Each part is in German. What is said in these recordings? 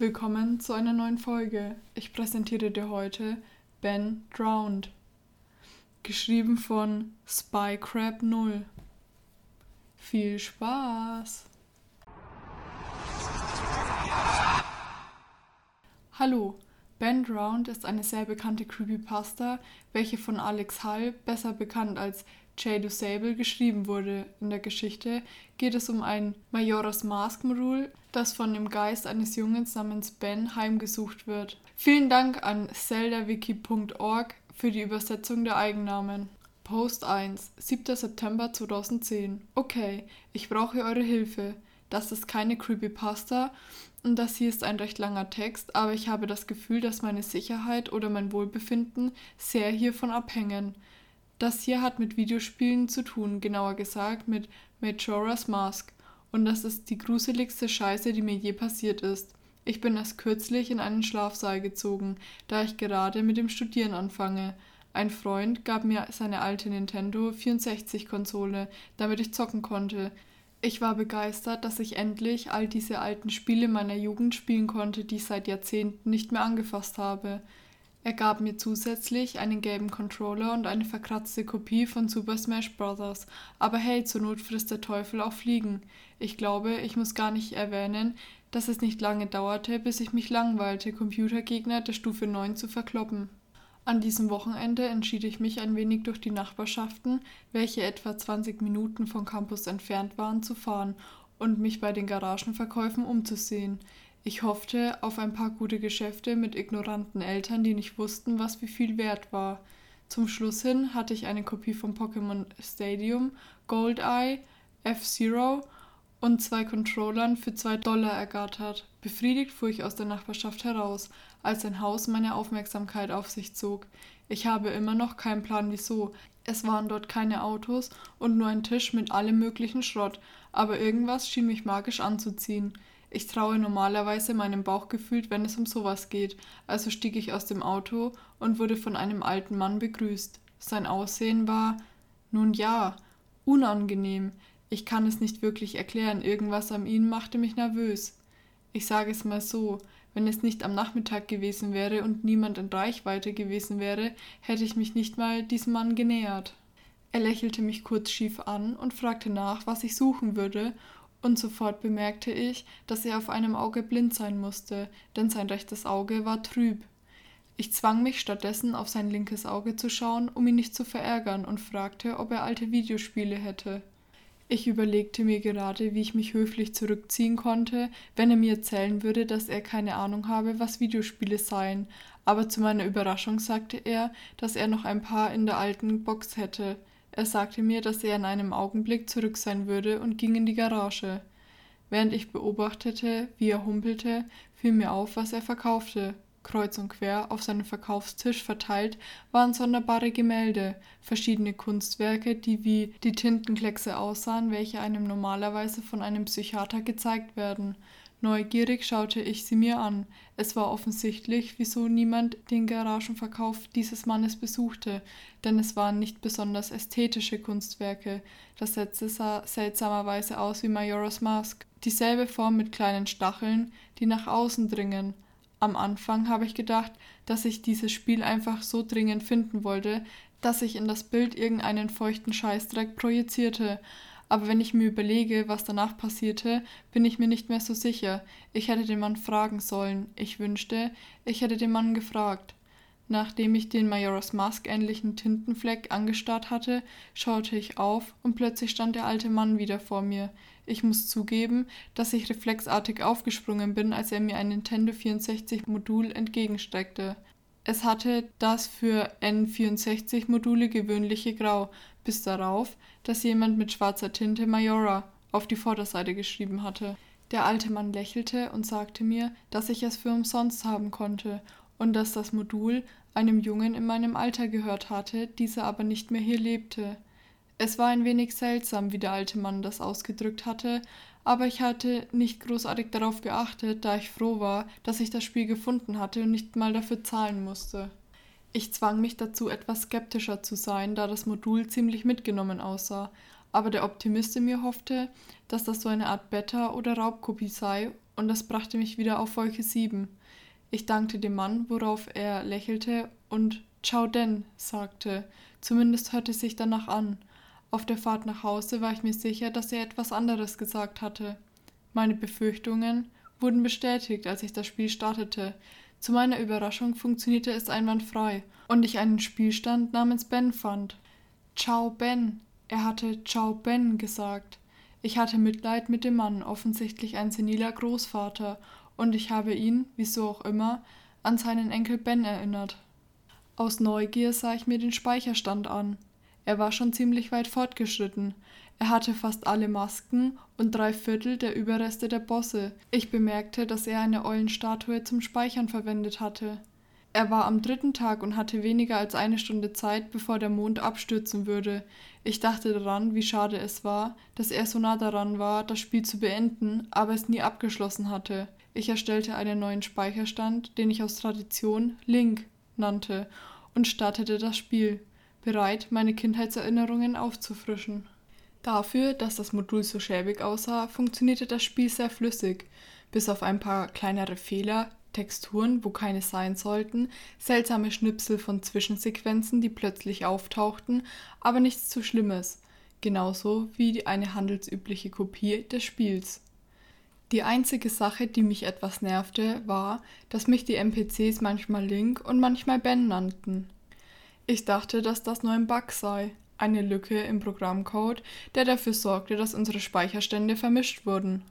Willkommen zu einer neuen Folge. Ich präsentiere dir heute Ben Drowned. Geschrieben von Spycrab 0. Viel Spaß! Hallo, Ben Drowned ist eine sehr bekannte Creepypasta, welche von Alex Hall, besser bekannt als Jay Sable geschrieben wurde. In der Geschichte geht es um ein Majora's Mask Modul, das von dem Geist eines Jungens namens Ben heimgesucht wird. Vielen Dank an zeldawiki.org für die Übersetzung der Eigennamen. Post 1, 7. September 2010. Okay, ich brauche eure Hilfe. Das ist keine Creepypasta und das hier ist ein recht langer Text, aber ich habe das Gefühl, dass meine Sicherheit oder mein Wohlbefinden sehr hiervon abhängen. Das hier hat mit Videospielen zu tun, genauer gesagt mit Majora's Mask. Und das ist die gruseligste Scheiße, die mir je passiert ist. Ich bin erst kürzlich in einen Schlafsaal gezogen, da ich gerade mit dem Studieren anfange. Ein Freund gab mir seine alte Nintendo 64 Konsole, damit ich zocken konnte. Ich war begeistert, dass ich endlich all diese alten Spiele meiner Jugend spielen konnte, die ich seit Jahrzehnten nicht mehr angefasst habe. Er gab mir zusätzlich einen gelben Controller und eine verkratzte Kopie von Super Smash Bros. Aber hey, zur Not frisst der Teufel auch Fliegen. Ich glaube, ich muss gar nicht erwähnen, dass es nicht lange dauerte, bis ich mich langweilte, Computergegner der Stufe 9 zu verkloppen. An diesem Wochenende entschied ich mich ein wenig durch die Nachbarschaften, welche etwa 20 Minuten vom Campus entfernt waren, zu fahren und mich bei den Garagenverkäufen umzusehen. Ich hoffte auf ein paar gute Geschäfte mit ignoranten Eltern, die nicht wussten, was wie viel wert war. Zum Schluss hin hatte ich eine Kopie von Pokémon Stadium, Goldeye, F-Zero und zwei Controllern für zwei Dollar ergattert. Befriedigt fuhr ich aus der Nachbarschaft heraus, als ein Haus meine Aufmerksamkeit auf sich zog. Ich habe immer noch keinen Plan wieso. Es waren dort keine Autos und nur ein Tisch mit allem möglichen Schrott, aber irgendwas schien mich magisch anzuziehen. Ich traue normalerweise meinem Bauchgefühl, wenn es um sowas geht, also stieg ich aus dem Auto und wurde von einem alten Mann begrüßt. Sein Aussehen war, nun ja, unangenehm. Ich kann es nicht wirklich erklären, irgendwas an ihm machte mich nervös. Ich sage es mal so, wenn es nicht am Nachmittag gewesen wäre und niemand in Reichweite gewesen wäre, hätte ich mich nicht mal diesem Mann genähert. Er lächelte mich kurz schief an und fragte nach, was ich suchen würde, und sofort bemerkte ich, dass er auf einem Auge blind sein musste, denn sein rechtes Auge war trüb. Ich zwang mich stattdessen auf sein linkes Auge zu schauen, um ihn nicht zu verärgern, und fragte, ob er alte Videospiele hätte. Ich überlegte mir gerade, wie ich mich höflich zurückziehen konnte, wenn er mir erzählen würde, dass er keine Ahnung habe, was Videospiele seien, aber zu meiner Überraschung sagte er, dass er noch ein paar in der alten Box hätte. Er sagte mir, dass er in einem Augenblick zurück sein würde und ging in die Garage. Während ich beobachtete, wie er humpelte, fiel mir auf, was er verkaufte. Kreuz und quer auf seinem Verkaufstisch verteilt waren sonderbare Gemälde, verschiedene Kunstwerke, die wie die Tintenkleckse aussahen, welche einem normalerweise von einem Psychiater gezeigt werden. Neugierig schaute ich sie mir an. Es war offensichtlich, wieso niemand den Garagenverkauf dieses Mannes besuchte, denn es waren nicht besonders ästhetische Kunstwerke. Das Sätze sah seltsamerweise aus wie Majora's Mask. Dieselbe Form mit kleinen Stacheln, die nach außen dringen. Am Anfang habe ich gedacht, dass ich dieses Spiel einfach so dringend finden wollte, dass ich in das Bild irgendeinen feuchten Scheißdreck projizierte, aber wenn ich mir überlege, was danach passierte, bin ich mir nicht mehr so sicher. Ich hätte den Mann fragen sollen. Ich wünschte, ich hätte den Mann gefragt. Nachdem ich den Majora's Mask ähnlichen Tintenfleck angestarrt hatte, schaute ich auf und plötzlich stand der alte Mann wieder vor mir. Ich muss zugeben, dass ich reflexartig aufgesprungen bin, als er mir ein Nintendo 64 Modul entgegenstreckte. Es hatte das für N64-Module gewöhnliche Grau, bis darauf, dass jemand mit schwarzer Tinte Majora auf die Vorderseite geschrieben hatte. Der alte Mann lächelte und sagte mir, dass ich es für umsonst haben konnte und dass das Modul einem Jungen in meinem Alter gehört hatte, dieser aber nicht mehr hier lebte. Es war ein wenig seltsam, wie der alte Mann das ausgedrückt hatte, aber ich hatte nicht großartig darauf geachtet, da ich froh war, dass ich das Spiel gefunden hatte und nicht mal dafür zahlen musste. Ich zwang mich dazu, etwas skeptischer zu sein, da das Modul ziemlich mitgenommen aussah, aber der Optimist in mir hoffte, dass das so eine Art Beta- oder Raubkopie sei und das brachte mich wieder auf Wolke 7. Ich dankte dem Mann, worauf er lächelte und Ciao denn sagte. Zumindest hörte sich danach an. Auf der Fahrt nach Hause war ich mir sicher, dass er etwas anderes gesagt hatte. Meine Befürchtungen wurden bestätigt, als ich das Spiel startete. Zu meiner Überraschung funktionierte es einwandfrei und ich einen Spielstand namens Ben fand. Ciao Ben. Er hatte Ciao Ben gesagt. Ich hatte Mitleid mit dem Mann, offensichtlich ein seniler Großvater, und ich habe ihn, wieso auch immer, an seinen Enkel Ben erinnert. Aus Neugier sah ich mir den Speicherstand an. Er war schon ziemlich weit fortgeschritten. Er hatte fast alle Masken und drei Viertel der Überreste der Bosse. Ich bemerkte, dass er eine Eulenstatue zum Speichern verwendet hatte. Er war am dritten Tag und hatte weniger als eine Stunde Zeit, bevor der Mond abstürzen würde. Ich dachte daran, wie schade es war, dass er so nah daran war, das Spiel zu beenden, aber es nie abgeschlossen hatte. Ich erstellte einen neuen Speicherstand, den ich aus Tradition Link nannte, und startete das Spiel, bereit, meine Kindheitserinnerungen aufzufrischen. Dafür, dass das Modul so schäbig aussah, funktionierte das Spiel sehr flüssig, bis auf ein paar kleinere Fehler, Texturen, wo keine sein sollten, seltsame Schnipsel von Zwischensequenzen, die plötzlich auftauchten, aber nichts zu Schlimmes, genauso wie eine handelsübliche Kopie des Spiels. Die einzige Sache, die mich etwas nervte, war, dass mich die NPCs manchmal Link und manchmal Ben nannten. Ich dachte, dass das nur ein Bug sei, eine Lücke im Programmcode, der dafür sorgte, dass unsere Speicherstände vermischt wurden.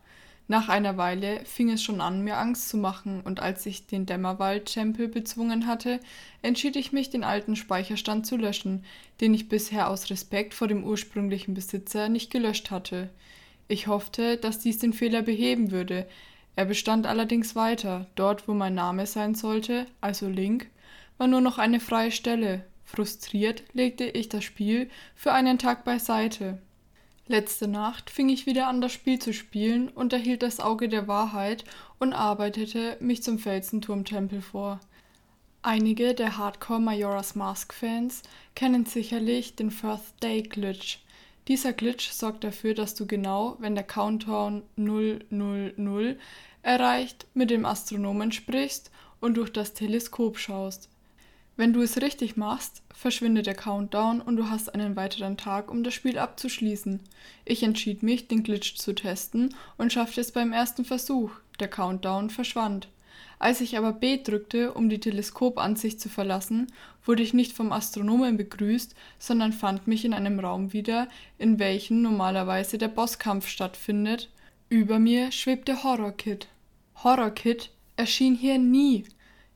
Nach einer Weile fing es schon an, mir Angst zu machen, und als ich den Dämmerwald-Tempel bezwungen hatte, entschied ich mich, den alten Speicherstand zu löschen, den ich bisher aus Respekt vor dem ursprünglichen Besitzer nicht gelöscht hatte. Ich hoffte, dass dies den Fehler beheben würde. Er bestand allerdings weiter. Dort, wo mein Name sein sollte, also Link, war nur noch eine freie Stelle. Frustriert legte ich das Spiel für einen Tag beiseite. Letzte Nacht fing ich wieder an, das Spiel zu spielen und erhielt das Auge der Wahrheit und arbeitete mich zum Felsenturmtempel vor. Einige der Hardcore Majora's Mask Fans kennen sicherlich den First Day Glitch. Dieser Glitch sorgt dafür, dass du genau, wenn der Countdown 000 erreicht, mit dem Astronomen sprichst und durch das Teleskop schaust. Wenn du es richtig machst, verschwindet der Countdown und du hast einen weiteren Tag, um das Spiel abzuschließen. Ich entschied mich, den Glitch zu testen und schaffte es beim ersten Versuch. Der Countdown verschwand. Als ich aber B drückte, um die Teleskopansicht zu verlassen, wurde ich nicht vom Astronomen begrüßt, sondern fand mich in einem Raum wieder, in welchem normalerweise der Bosskampf stattfindet. Über mir schwebte Horror Kid. Horror Kid erschien hier nie.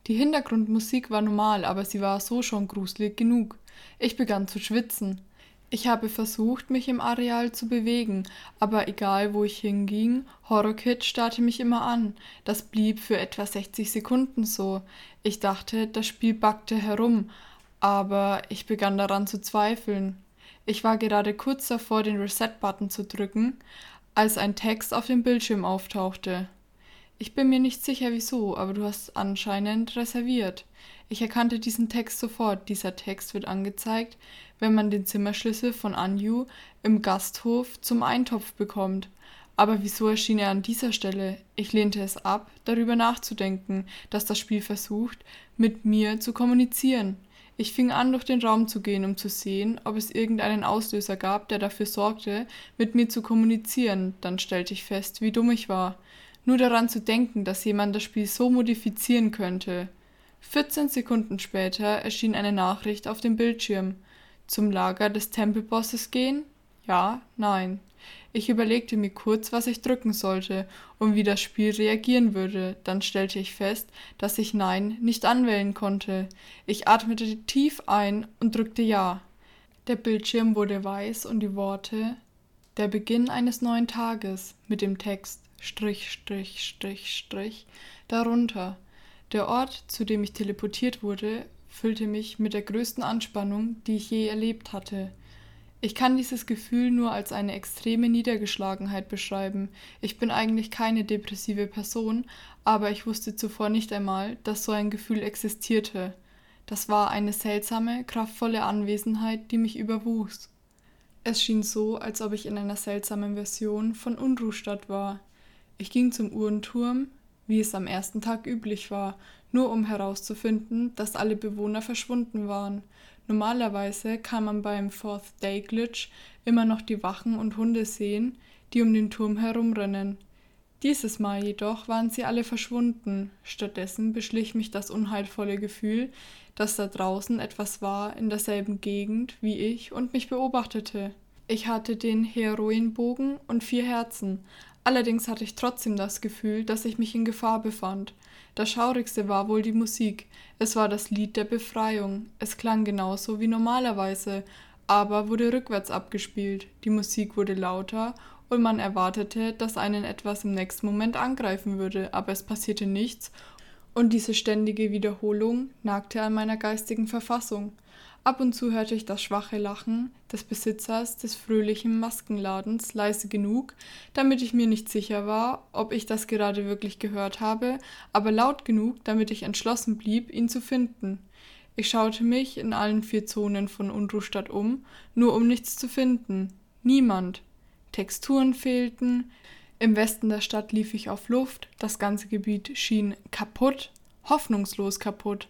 Die Hintergrundmusik war normal, aber sie war so schon gruselig genug. Ich begann zu schwitzen. Ich habe versucht, mich im Areal zu bewegen, aber egal wo ich hinging, Horrorkid starrte mich immer an. Das blieb für etwa 60 Sekunden so. Ich dachte, das Spiel backte herum, aber ich begann daran zu zweifeln. Ich war gerade kurz davor, den Reset-Button zu drücken, als ein Text auf dem Bildschirm auftauchte. Ich bin mir nicht sicher wieso, aber du hast anscheinend reserviert. Ich erkannte diesen Text sofort. Dieser Text wird angezeigt, wenn man den Zimmerschlüssel von Anju im Gasthof zum Eintopf bekommt. Aber wieso erschien er an dieser Stelle? Ich lehnte es ab, darüber nachzudenken, dass das Spiel versucht, mit mir zu kommunizieren. Ich fing an, durch den Raum zu gehen, um zu sehen, ob es irgendeinen Auslöser gab, der dafür sorgte, mit mir zu kommunizieren. Dann stellte ich fest, wie dumm ich war. Nur daran zu denken, dass jemand das Spiel so modifizieren könnte. 14 Sekunden später erschien eine Nachricht auf dem Bildschirm. Zum Lager des Tempelbosses gehen? Ja, nein. Ich überlegte mir kurz, was ich drücken sollte und wie das Spiel reagieren würde. Dann stellte ich fest, dass ich Nein nicht anwählen konnte. Ich atmete tief ein und drückte Ja. Der Bildschirm wurde weiß und die Worte Der Beginn eines neuen Tages mit dem Text Strich, Strich, Strich, Strich darunter. Der Ort, zu dem ich teleportiert wurde, füllte mich mit der größten Anspannung, die ich je erlebt hatte. Ich kann dieses Gefühl nur als eine extreme Niedergeschlagenheit beschreiben. Ich bin eigentlich keine depressive Person, aber ich wusste zuvor nicht einmal, dass so ein Gefühl existierte. Das war eine seltsame, kraftvolle Anwesenheit, die mich überwuchs. Es schien so, als ob ich in einer seltsamen Version von Unruhstadt war. Ich ging zum Uhrenturm, wie es am ersten Tag üblich war, nur um herauszufinden, dass alle Bewohner verschwunden waren. Normalerweise kann man beim Fourth Day Glitch immer noch die Wachen und Hunde sehen, die um den Turm herumrennen. Dieses Mal jedoch waren sie alle verschwunden. Stattdessen beschlich mich das unheilvolle Gefühl, dass da draußen etwas war in derselben Gegend wie ich und mich beobachtete. Ich hatte den Heroinbogen und vier Herzen, allerdings hatte ich trotzdem das Gefühl, dass ich mich in Gefahr befand. Das Schaurigste war wohl die Musik. Es war das Lied der Befreiung. Es klang genauso wie normalerweise, aber wurde rückwärts abgespielt. Die Musik wurde lauter und man erwartete, dass einen etwas im nächsten Moment angreifen würde, aber es passierte nichts und diese ständige Wiederholung nagte an meiner geistigen Verfassung. Ab und zu hörte ich das schwache Lachen des Besitzers des fröhlichen Maskenladens leise genug, damit ich mir nicht sicher war, ob ich das gerade wirklich gehört habe, aber laut genug, damit ich entschlossen blieb, ihn zu finden. Ich schaute mich in allen vier Zonen von Unruhstadt um, nur um nichts zu finden. Niemand. Texturen fehlten. Im Westen der Stadt lief ich auf Luft. Das ganze Gebiet schien kaputt, hoffnungslos kaputt.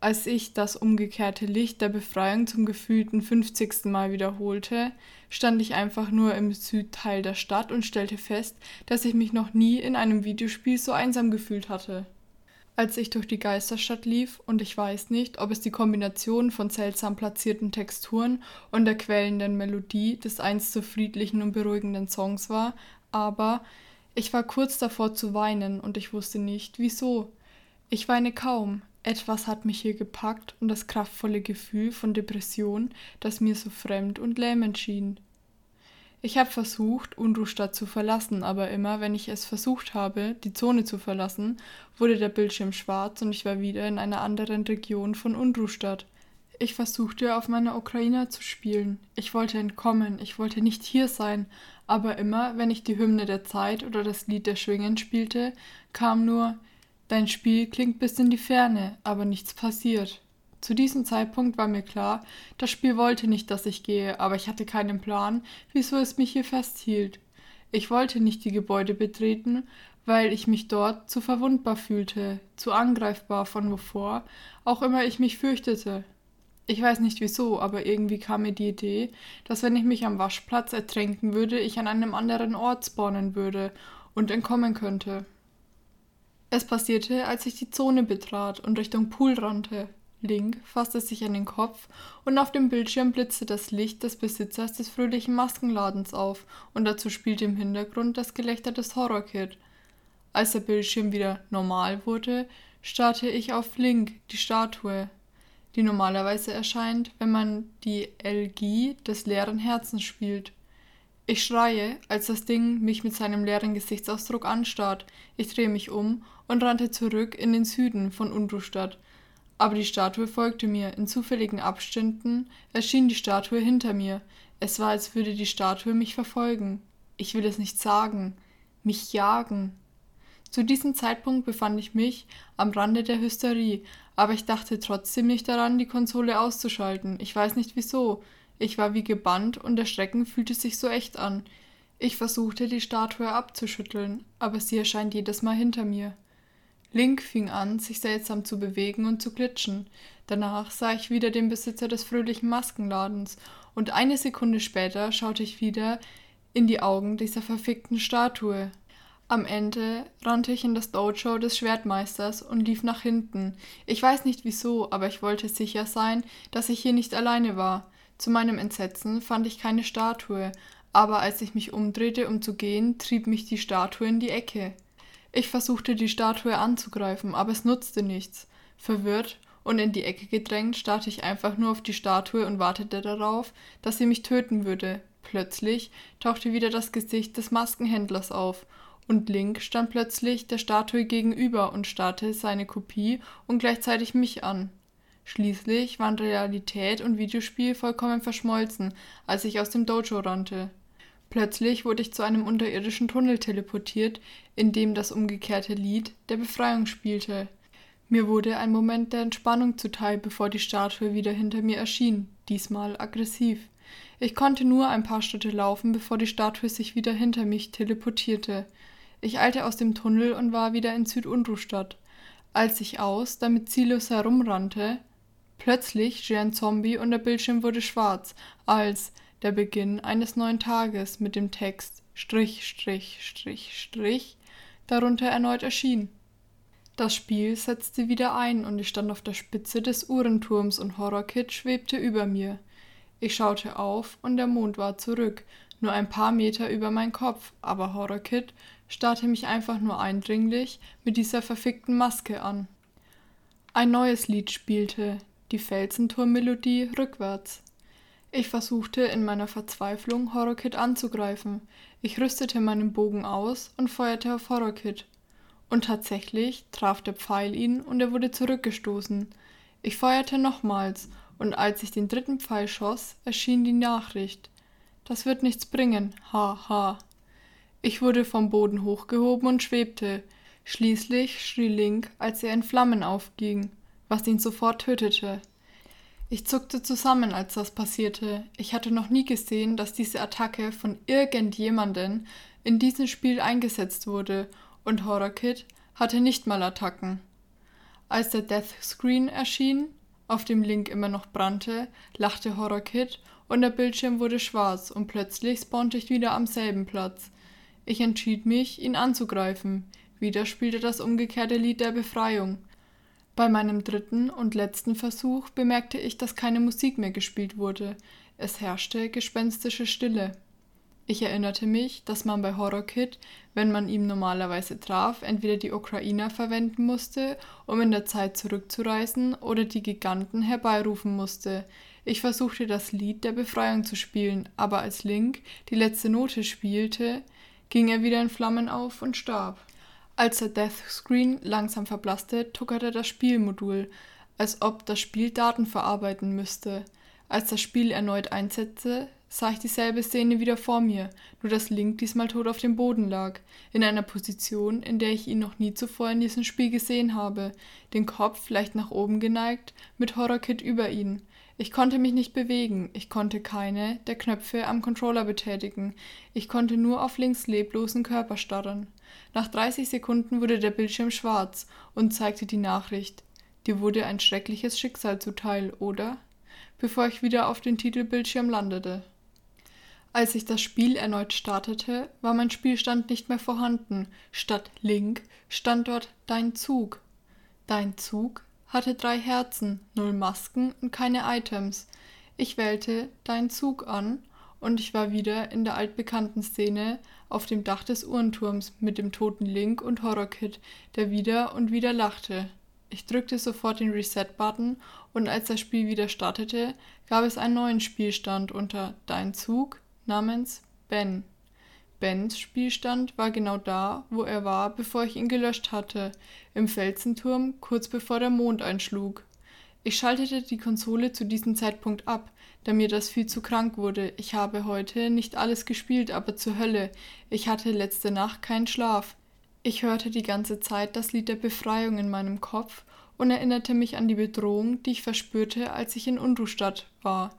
Als ich das umgekehrte Licht der Befreiung zum gefühlten 50. Mal wiederholte, stand ich einfach nur im Südteil der Stadt und stellte fest, dass ich mich noch nie in einem Videospiel so einsam gefühlt hatte. Als ich durch die Geisterstadt lief, und ich weiß nicht, ob es die Kombination von seltsam platzierten Texturen und der quälenden Melodie des einst so friedlichen und beruhigenden Songs war, aber ich war kurz davor zu weinen und ich wusste nicht, wieso. Ich weine kaum, etwas hat mich hier gepackt und das kraftvolle Gefühl von Depression, das mir so fremd und lähmend schien. Ich habe versucht, Unruhstadt zu verlassen, aber immer, wenn ich es versucht habe, die Zone zu verlassen, wurde der Bildschirm schwarz und ich war wieder in einer anderen Region von Unruhstadt. Ich versuchte, auf meiner Ukraine zu spielen. Ich wollte entkommen, ich wollte nicht hier sein, aber immer, wenn ich die Hymne der Zeit oder das Lied der Schwingen spielte, kam nur Dein Spiel klingt bis in die Ferne, aber nichts passiert. Zu diesem Zeitpunkt war mir klar, das Spiel wollte nicht, dass ich gehe, aber ich hatte keinen Plan, wieso es mich hier festhielt. Ich wollte nicht die Gebäude betreten, weil ich mich dort zu verwundbar fühlte, zu angreifbar von wovor auch immer ich mich fürchtete. Ich weiß nicht wieso, aber irgendwie kam mir die Idee, dass wenn ich mich am Waschplatz ertränken würde, ich an einem anderen Ort spawnen würde und entkommen könnte. Es passierte, als ich die Zone betrat und Richtung Pool rannte. Link fasste sich an den Kopf und auf dem Bildschirm blitzte das Licht des Besitzers des fröhlichen Maskenladens auf und dazu spielte im Hintergrund das Gelächter des Horrorkid. Als der Bildschirm wieder normal wurde, starrte ich auf Link, die Statue, die normalerweise erscheint, wenn man die Elegie des leeren Herzens spielt. Ich schreie, als das Ding mich mit seinem leeren Gesichtsausdruck anstarrt. Ich drehe mich um und rannte zurück in den Süden von Undrustadt. Aber die Statue folgte mir. In zufälligen Abständen erschien die Statue hinter mir. Es war, als würde die Statue mich verfolgen. Ich will es nicht sagen. Mich jagen. Zu diesem Zeitpunkt befand ich mich am Rande der Hysterie, aber ich dachte trotzdem nicht daran, die Konsole auszuschalten. Ich weiß nicht wieso. Ich war wie gebannt und der Schrecken fühlte sich so echt an. Ich versuchte, die Statue abzuschütteln, aber sie erscheint jedes Mal hinter mir. Link fing an, sich seltsam zu bewegen und zu glitschen. Danach sah ich wieder den Besitzer des fröhlichen Maskenladens, und eine Sekunde später schaute ich wieder in die Augen dieser verfickten Statue. Am Ende rannte ich in das Dojo des Schwertmeisters und lief nach hinten. Ich weiß nicht wieso, aber ich wollte sicher sein, dass ich hier nicht alleine war. Zu meinem Entsetzen fand ich keine Statue, aber als ich mich umdrehte, um zu gehen, trieb mich die Statue in die Ecke. Ich versuchte die Statue anzugreifen, aber es nutzte nichts. Verwirrt und in die Ecke gedrängt, starrte ich einfach nur auf die Statue und wartete darauf, dass sie mich töten würde. Plötzlich tauchte wieder das Gesicht des Maskenhändlers auf, und Link stand plötzlich der Statue gegenüber und starrte seine Kopie und gleichzeitig mich an. Schließlich waren Realität und Videospiel vollkommen verschmolzen, als ich aus dem Dojo rannte. Plötzlich wurde ich zu einem unterirdischen Tunnel teleportiert, in dem das umgekehrte Lied der Befreiung spielte. Mir wurde ein Moment der Entspannung zuteil, bevor die Statue wieder hinter mir erschien, diesmal aggressiv. Ich konnte nur ein paar Schritte laufen, bevor die Statue sich wieder hinter mich teleportierte. Ich eilte aus dem Tunnel und war wieder in Südunrustadt. Als ich aus, damit ziellos herumrannte, plötzlich schrie ein Zombie und der Bildschirm wurde schwarz, als der Beginn eines neuen Tages mit dem Text Strich, Strich, Strich, Strich darunter erneut erschien. Das Spiel setzte wieder ein und ich stand auf der Spitze des Uhrenturms und Horrorkid schwebte über mir. Ich schaute auf und der Mond war zurück, nur ein paar Meter über mein Kopf, aber Horrorkid starrte mich einfach nur eindringlich mit dieser verfickten Maske an. Ein neues Lied spielte, die Felsenturmmelodie rückwärts. Ich versuchte in meiner Verzweiflung Horrorkid anzugreifen. Ich rüstete meinen Bogen aus und feuerte auf Horrorkid. Und tatsächlich traf der Pfeil ihn und er wurde zurückgestoßen. Ich feuerte nochmals, und als ich den dritten Pfeil schoss, erschien die Nachricht. Das wird nichts bringen, ha ha. Ich wurde vom Boden hochgehoben und schwebte. Schließlich schrie Link, als er in Flammen aufging, was ihn sofort tötete. Ich zuckte zusammen, als das passierte. Ich hatte noch nie gesehen, dass diese Attacke von irgendjemanden in diesem Spiel eingesetzt wurde und Horror Kid hatte nicht mal Attacken. Als der Death Screen erschien, auf dem Link immer noch brannte, lachte Horror Kid und der Bildschirm wurde schwarz und plötzlich spawnte ich wieder am selben Platz. Ich entschied mich, ihn anzugreifen. Wieder spielte das umgekehrte Lied der Befreiung. Bei meinem dritten und letzten Versuch bemerkte ich, dass keine Musik mehr gespielt wurde. Es herrschte gespenstische Stille. Ich erinnerte mich, dass man bei Horror Kid, wenn man ihm normalerweise traf, entweder die Ukrainer verwenden musste, um in der Zeit zurückzureisen, oder die Giganten herbeirufen musste. Ich versuchte das Lied der Befreiung zu spielen, aber als Link die letzte Note spielte, ging er wieder in Flammen auf und starb. Als der Death Screen langsam verblasste, tuckerte das Spielmodul, als ob das Spiel Daten verarbeiten müsste. Als das Spiel erneut einsetzte, sah ich dieselbe Szene wieder vor mir, nur dass Link diesmal tot auf dem Boden lag, in einer Position, in der ich ihn noch nie zuvor in diesem Spiel gesehen habe, den Kopf leicht nach oben geneigt, mit Horrorkit über ihn. Ich konnte mich nicht bewegen, ich konnte keine der Knöpfe am Controller betätigen, ich konnte nur auf Links leblosen Körper starren. Nach 30 Sekunden wurde der Bildschirm schwarz und zeigte die Nachricht. Dir wurde ein schreckliches Schicksal zuteil, oder? Bevor ich wieder auf den Titelbildschirm landete. Als ich das Spiel erneut startete, war mein Spielstand nicht mehr vorhanden. Statt Link stand dort Dein Zug. Dein Zug hatte drei Herzen, null Masken und keine Items. Ich wählte Dein Zug an und ich war wieder in der altbekannten Szene auf dem Dach des Uhrenturms mit dem toten Link und Horrorkid, der wieder und wieder lachte. Ich drückte sofort den Reset-Button und als das Spiel wieder startete, gab es einen neuen Spielstand unter Dein Zug, namens Ben. Bens Spielstand war genau da, wo er war, bevor ich ihn gelöscht hatte, im Felsenturm, kurz bevor der Mond einschlug. Ich schaltete die Konsole zu diesem Zeitpunkt ab, da mir das viel zu krank wurde. Ich habe heute nicht alles gespielt, aber zur Hölle. Ich hatte letzte Nacht keinen Schlaf. Ich hörte die ganze Zeit das Lied der Befreiung in meinem Kopf und erinnerte mich an die Bedrohung, die ich verspürte, als ich in Unruhstadt war.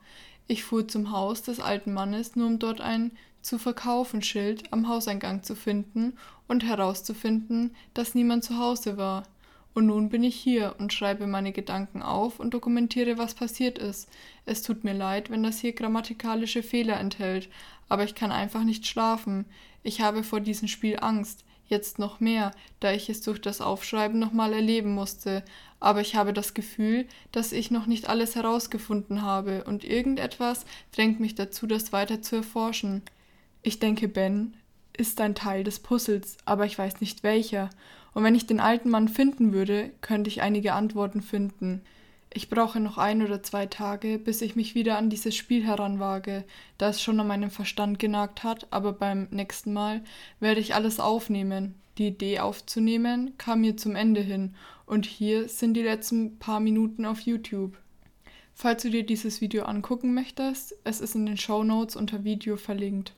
Ich fuhr zum Haus des alten Mannes, nur um dort ein zu verkaufen Schild am Hauseingang zu finden und herauszufinden, dass niemand zu Hause war. Und nun bin ich hier und schreibe meine Gedanken auf und dokumentiere, was passiert ist. Es tut mir leid, wenn das hier grammatikalische Fehler enthält, aber ich kann einfach nicht schlafen. Ich habe vor diesem Spiel Angst jetzt noch mehr, da ich es durch das Aufschreiben nochmal erleben musste, aber ich habe das Gefühl, dass ich noch nicht alles herausgefunden habe und irgendetwas drängt mich dazu, das weiter zu erforschen. Ich denke, Ben ist ein Teil des Puzzles, aber ich weiß nicht welcher, und wenn ich den alten Mann finden würde, könnte ich einige Antworten finden. Ich brauche noch ein oder zwei Tage, bis ich mich wieder an dieses Spiel heranwage, da es schon an meinem Verstand genagt hat, aber beim nächsten Mal werde ich alles aufnehmen. Die Idee aufzunehmen kam mir zum Ende hin und hier sind die letzten paar Minuten auf YouTube. Falls du dir dieses Video angucken möchtest, es ist in den Show Notes unter Video verlinkt.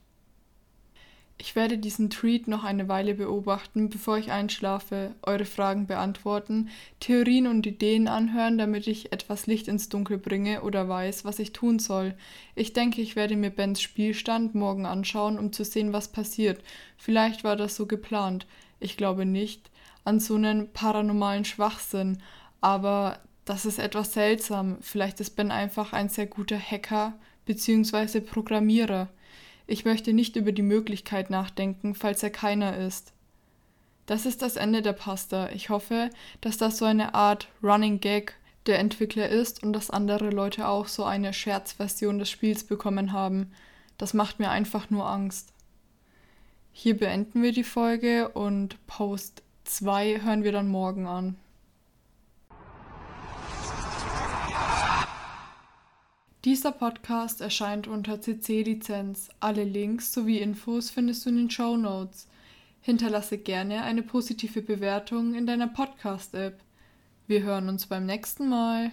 Ich werde diesen Tweet noch eine Weile beobachten, bevor ich einschlafe, eure Fragen beantworten, Theorien und Ideen anhören, damit ich etwas Licht ins Dunkel bringe oder weiß, was ich tun soll. Ich denke, ich werde mir Bens Spielstand morgen anschauen, um zu sehen, was passiert. Vielleicht war das so geplant. Ich glaube nicht an so einen paranormalen Schwachsinn, aber das ist etwas seltsam. Vielleicht ist Ben einfach ein sehr guter Hacker bzw. Programmierer. Ich möchte nicht über die Möglichkeit nachdenken, falls er keiner ist. Das ist das Ende der Pasta. Ich hoffe, dass das so eine Art Running Gag der Entwickler ist und dass andere Leute auch so eine Scherzversion des Spiels bekommen haben. Das macht mir einfach nur Angst. Hier beenden wir die Folge und Post 2 hören wir dann morgen an. Dieser Podcast erscheint unter CC-Lizenz. Alle Links sowie Infos findest du in den Show Notes. Hinterlasse gerne eine positive Bewertung in deiner Podcast-App. Wir hören uns beim nächsten Mal.